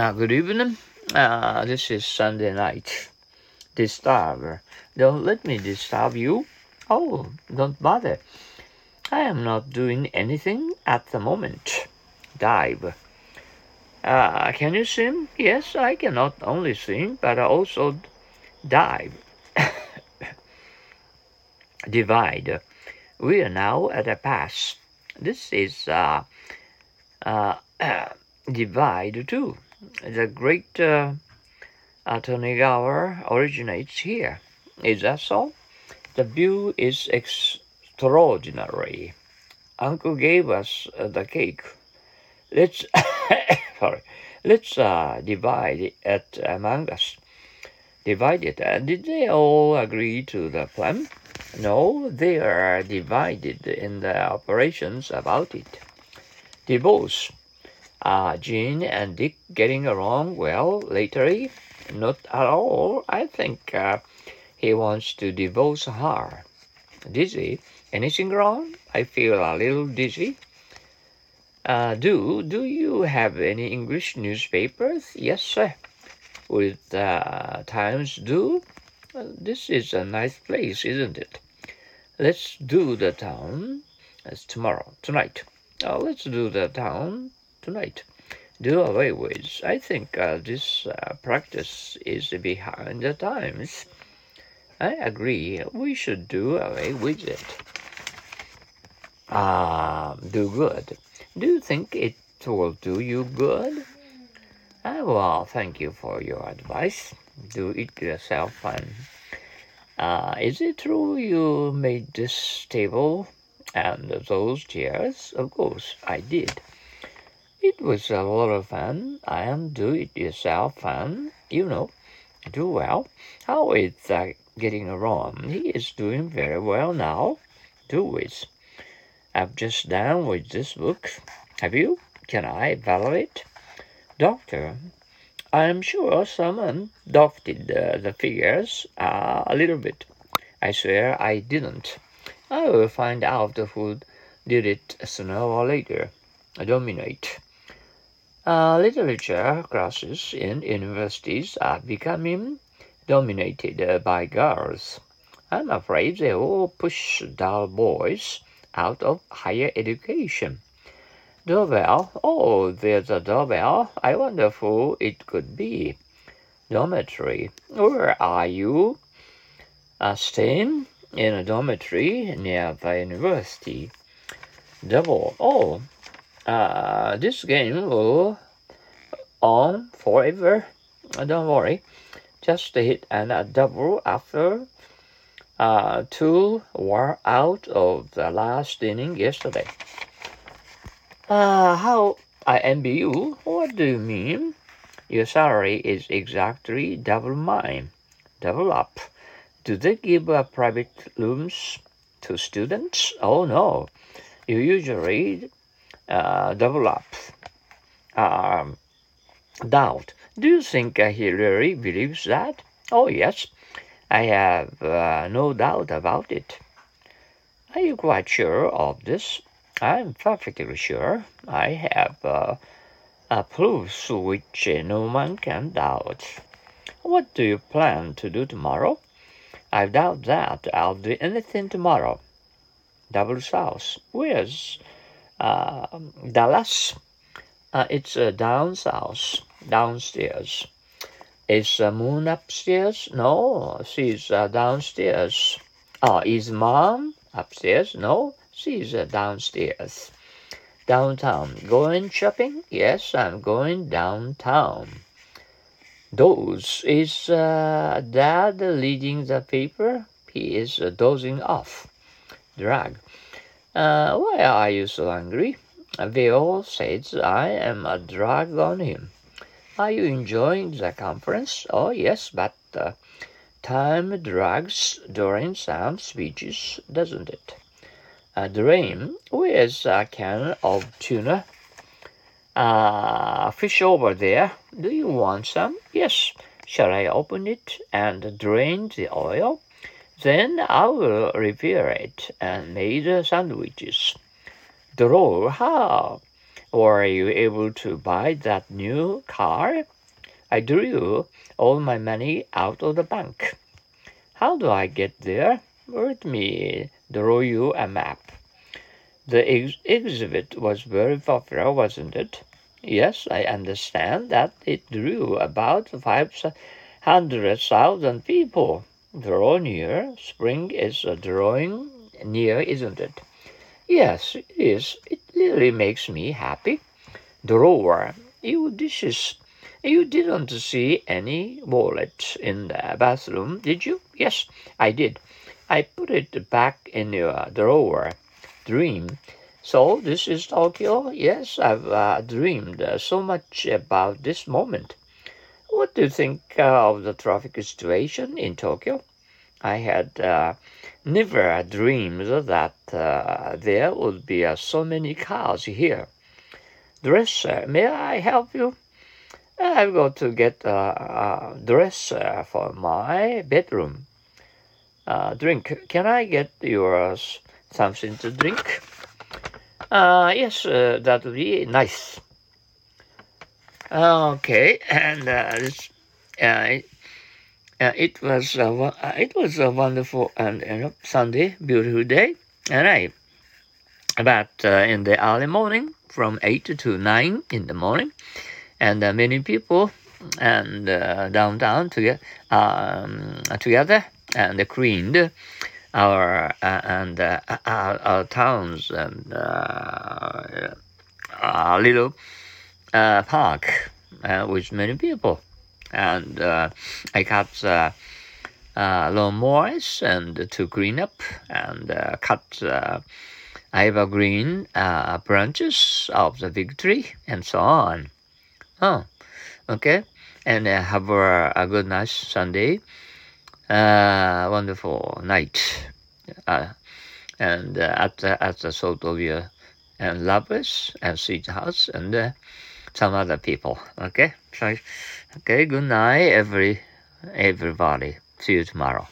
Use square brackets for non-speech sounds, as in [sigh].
Uh, good evening. Uh, this is Sunday night. Disturb. Don't let me disturb you. Oh, don't bother. I am not doing anything at the moment. Dive. Uh, can you swim? Yes, I can not only swim, but also dive. [coughs] Divide. We are now at a pass. This is uh, uh, [coughs] divide too. The great uh, Tonegawa originates here. Is that so? The view is extraordinary. Uncle gave us uh, the cake. Let's [coughs] sorry. Let's uh, divide it among us. Divide it. Uh, did they all agree to the plan? No, they are divided in the operations about it. Divorce. Are Jean and Dick getting along well lately? Not at all. I think uh, he wants to divorce her. Dizzy? Anything wrong? I feel a little dizzy. Uh, do do you have any English newspapers? Yes, sir. With uh, Times do. Uh, this is a nice place, isn't it? Let's do the town. That's tomorrow, tonight. Uh, let's do the town tonight. Do away with. I think uh, this uh, practice is behind the times. I agree. We should do away with it. Ah, do good. Do you think it will do you good? Ah, well, thank you for your advice. Do it yourself fun. Uh, is it true you made this table and those chairs? Of course, I did. It was a lot of fun. I am do it yourself fun, you know. Do well. How is that getting along? He is doing very well now. Do it. I've just done with this book. Have you? Can I evaluate? Doctor, I am sure someone dofted uh, the figures uh, a little bit. I swear I didn't. I will find out who did it sooner or later. I Dominate. Uh, literature classes in universities are becoming dominated by girls. I'm afraid they will push dull boys out of higher education. Doorbell. Oh, there's a doorbell. I wonder who it could be. Dormitory. Where are you? Uh, staying in a dormitory near the university. Double. Oh, uh, this game will on forever. Uh, don't worry, just hit and a double after uh, two were out of the last inning yesterday. Uh, how I envy you? What do you mean? Your salary is exactly double mine. Double up. Do they give uh, private rooms to students? Oh no. You usually uh, develop um, doubt. Do you think uh, he really believes that? Oh, yes, I have uh, no doubt about it. Are you quite sure of this? I'm perfectly sure. I have uh, a proofs which uh, no one can doubt. What do you plan to do tomorrow? I doubt that I'll do anything tomorrow. Double South. Where's uh, Dallas. Uh, it's uh, down south, downstairs. Is the moon upstairs? No, she's uh, downstairs. Oh, is mom upstairs? No, she's uh, downstairs. Downtown. Going shopping? Yes, I'm going downtown. Those is uh, dad leading the paper? He is uh, dozing off. Drag. Uh, why are you so angry? Vio says I am a drag on him. Are you enjoying the conference? Oh, yes, but uh, time drags during some speeches, doesn't it? Uh, Dream, where's a can of tuna? Uh, fish over there. Do you want some? Yes. Shall I open it and drain the oil? Then I will repair it and make the sandwiches. Draw how? Were you able to buy that new car? I drew all my money out of the bank. How do I get there? Let me draw you a map. The ex exhibit was very popular, wasn't it? Yes, I understand that it drew about 500,000 people. Draw near. Spring is a drawing near, isn't it? Yes, it is. It really makes me happy. Drawer, you dishes. You didn't see any wallet in the bathroom, did you? Yes, I did. I put it back in your drawer. Dream. So this is Tokyo? Yes, I've uh, dreamed uh, so much about this moment. What do you think uh, of the traffic situation in Tokyo? I had uh, never dreamed that uh, there would be uh, so many cars here. Dresser, may I help you? I've got to get a, a dresser for my bedroom. Uh, drink. Can I get yours something to drink? Uh, yes, uh, that would be nice. Okay, and uh, this, uh, uh, it was uh, it was a wonderful and you know, Sunday, beautiful day, and I about uh, in the early morning from eight to nine in the morning, and uh, many people and uh, downtown together um, together and cleaned our uh, and our, our, towns and our little park with many people and uh, I cut uh, uh, lawnmowers and to green up and uh, cut uh, evergreen uh, branches of the big tree and so on. Oh, okay. And uh, have a, a, good nice Sunday. Uh, wonderful night. Uh, and uh, at the, at the your and lovers and sweethearts and uh, some other people. Okay, so okay. Good night, every everybody. See you tomorrow.